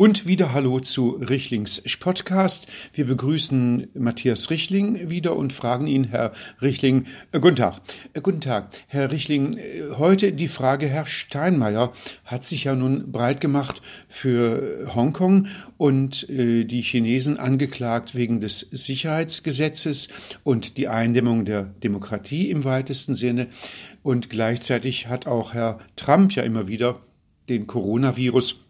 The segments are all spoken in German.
Und wieder Hallo zu Richlings Podcast. Wir begrüßen Matthias Richling wieder und fragen ihn, Herr Richling, äh, guten Tag. Äh, guten Tag, Herr Richling. Äh, heute die Frage, Herr Steinmeier hat sich ja nun breit gemacht für Hongkong und äh, die Chinesen angeklagt wegen des Sicherheitsgesetzes und die Eindämmung der Demokratie im weitesten Sinne. Und gleichzeitig hat auch Herr Trump ja immer wieder den Coronavirus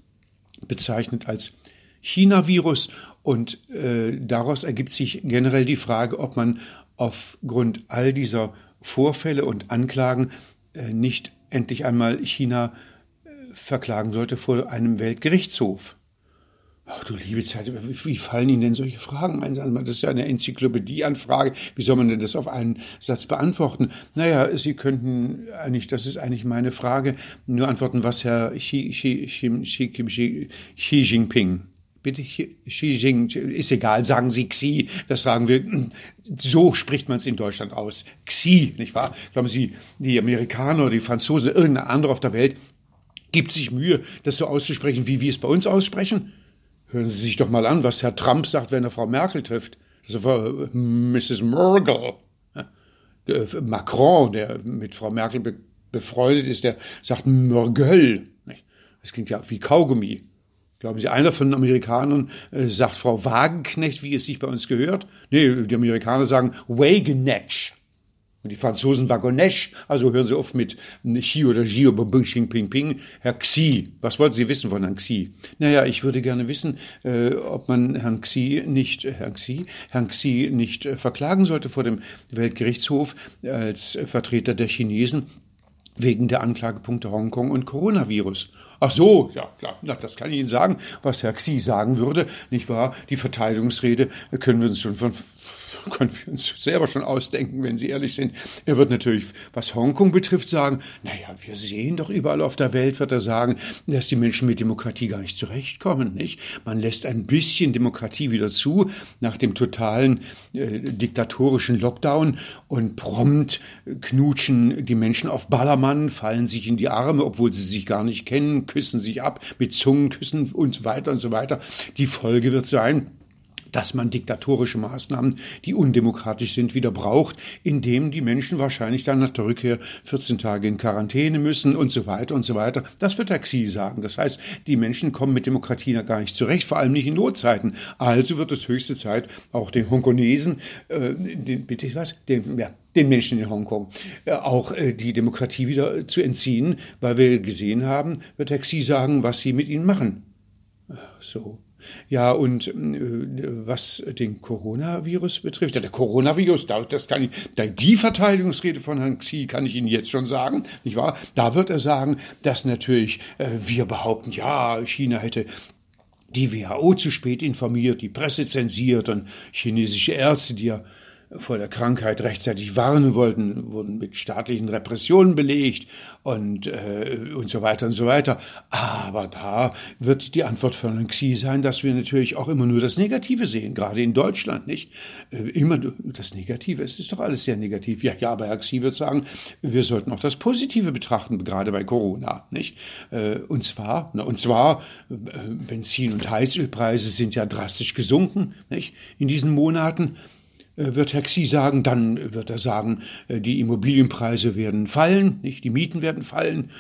bezeichnet als China-Virus. Und äh, daraus ergibt sich generell die Frage, ob man aufgrund all dieser Vorfälle und Anklagen äh, nicht endlich einmal China äh, verklagen sollte vor einem Weltgerichtshof. Ach du liebe Zeit, wie fallen Ihnen denn solche Fragen ein? Das ist ja eine Enzyklopädieanfrage. Wie soll man denn das auf einen Satz beantworten? Naja, Sie könnten eigentlich, das ist eigentlich meine Frage, nur antworten, was Herr Xi, Xi, Xi, Xi, Xi, Xi Jinping Bitte Xi Jinping, ist egal, sagen Sie Xi, das sagen wir, so spricht man es in Deutschland aus. Xi, nicht wahr? Glauben Sie, die Amerikaner oder die Franzosen, irgendein anderer auf der Welt gibt sich Mühe, das so auszusprechen, wie wir es bei uns aussprechen? Hören Sie sich doch mal an, was Herr Trump sagt, wenn er Frau Merkel trifft. Also Frau Mrs. Merkel. Macron, der mit Frau Merkel befreundet ist, der sagt Mergel. Das klingt ja wie Kaugummi. Glauben Sie, einer von den Amerikanern äh, sagt Frau Wagenknecht, wie es sich bei uns gehört? Nee, die Amerikaner sagen Wagenetsch. Und die Franzosen Wagonesch, also hören Sie oft mit Xi oder Xi oder Bing Xing Ping Ping, Herr Xi. Was wollten Sie wissen von Herrn Xi? Naja, ich würde gerne wissen, äh, ob man Herrn Xi nicht, äh, Herrn Xi, Herrn Xi nicht äh, verklagen sollte vor dem Weltgerichtshof als Vertreter der Chinesen wegen der Anklagepunkte Hongkong und Coronavirus. Ach so, ja klar, na, das kann ich Ihnen sagen, was Herr Xi sagen würde, nicht wahr? Die Verteidigungsrede können wir uns schon von können wir uns selber schon ausdenken, wenn Sie ehrlich sind. Er wird natürlich, was Hongkong betrifft, sagen, naja, wir sehen doch überall auf der Welt, wird er sagen, dass die Menschen mit Demokratie gar nicht zurechtkommen, nicht? Man lässt ein bisschen Demokratie wieder zu nach dem totalen äh, diktatorischen Lockdown und prompt knutschen die Menschen auf Ballermann, fallen sich in die Arme, obwohl sie sich gar nicht kennen, küssen sich ab mit Zungenküssen und so weiter und so weiter. Die Folge wird sein, dass man diktatorische Maßnahmen, die undemokratisch sind, wieder braucht, indem die Menschen wahrscheinlich dann nach der Rückkehr 14 Tage in Quarantäne müssen und so weiter und so weiter. Das wird der Xi sagen. Das heißt, die Menschen kommen mit Demokratie gar nicht zurecht, vor allem nicht in Notzeiten. Also wird es höchste Zeit, auch den Hongkonesen, äh, den, bitte was, den, ja, den Menschen in Hongkong äh, auch äh, die Demokratie wieder zu entziehen, weil wir gesehen haben, wird der Xi sagen, was sie mit ihnen machen. So. Ja, und äh, was den Coronavirus betrifft, ja, der Coronavirus, das kann ich, die Verteidigungsrede von Herrn Xi kann ich Ihnen jetzt schon sagen, nicht wahr? Da wird er sagen, dass natürlich äh, wir behaupten, ja, China hätte die WHO zu spät informiert, die Presse zensiert und chinesische Ärzte, die ja vor der Krankheit rechtzeitig warnen wollten, wurden mit staatlichen Repressionen belegt und, äh, und so weiter und so weiter. Aber da wird die Antwort von Xi sein, dass wir natürlich auch immer nur das Negative sehen, gerade in Deutschland, nicht? Äh, immer das Negative, es ist doch alles sehr negativ. Ja, ja, aber Herr Xi wird sagen, wir sollten auch das Positive betrachten, gerade bei Corona, nicht? Äh, und zwar, und zwar, äh, Benzin- und Heizölpreise sind ja drastisch gesunken, nicht? In diesen Monaten. Äh, wird Herr Xi sagen, dann wird er sagen, äh, die Immobilienpreise werden fallen, nicht? die Mieten werden fallen,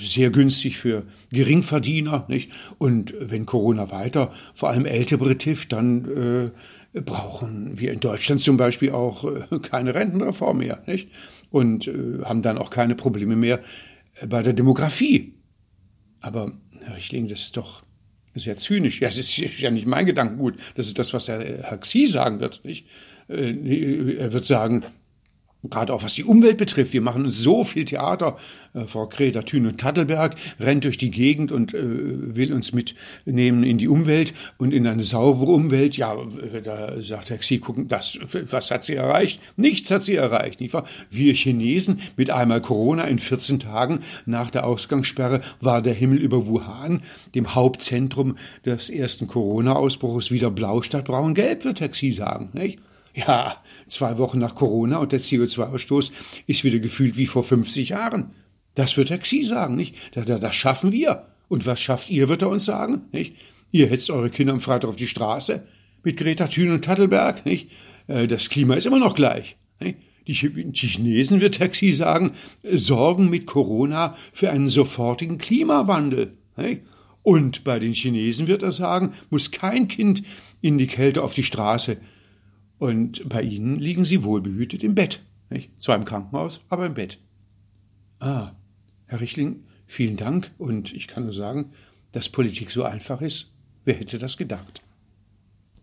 sehr günstig für Geringverdiener. Nicht? Und wenn Corona weiter vor allem Ältere betrifft, dann äh, brauchen wir in Deutschland zum Beispiel auch äh, keine Rentenreform mehr nicht? und äh, haben dann auch keine Probleme mehr äh, bei der Demografie. Aber Herr Richling, das ist doch sehr zynisch. Ja, das ist ja nicht mein Gedankengut. Das ist das, was Herr, Herr Xi sagen wird. Nicht? Äh, er wird sagen, Gerade auch was die Umwelt betrifft. Wir machen so viel Theater. Äh, Frau Greta Thün und Tattelberg rennt durch die Gegend und äh, will uns mitnehmen in die Umwelt und in eine saubere Umwelt. Ja, da sagt Herr Xi, gucken, das, was hat sie erreicht? Nichts hat sie erreicht, nicht wahr? Wir Chinesen mit einmal Corona in 14 Tagen nach der Ausgangssperre war der Himmel über Wuhan, dem Hauptzentrum des ersten Corona-Ausbruchs, wieder blau statt braun-gelb, wird Herr Xi sagen, nicht? Ja, zwei Wochen nach Corona und der CO2-Ausstoß ist wieder gefühlt wie vor 50 Jahren. Das wird Herr Xi sagen, nicht? Das, schaffen wir. Und was schafft ihr, wird er uns sagen, nicht? Ihr hetzt eure Kinder am Freitag auf die Straße mit Greta Thun und Tattelberg, nicht? Äh, das Klima ist immer noch gleich. Nicht? Die Chinesen, wird Taxi sagen, sorgen mit Corona für einen sofortigen Klimawandel. Nicht? Und bei den Chinesen wird er sagen, muss kein Kind in die Kälte auf die Straße. Und bei ihnen liegen sie wohlbehütet im Bett. Nicht? Zwar im Krankenhaus, aber im Bett. Ah, Herr Richtling, vielen Dank. Und ich kann nur sagen, dass Politik so einfach ist. Wer hätte das gedacht?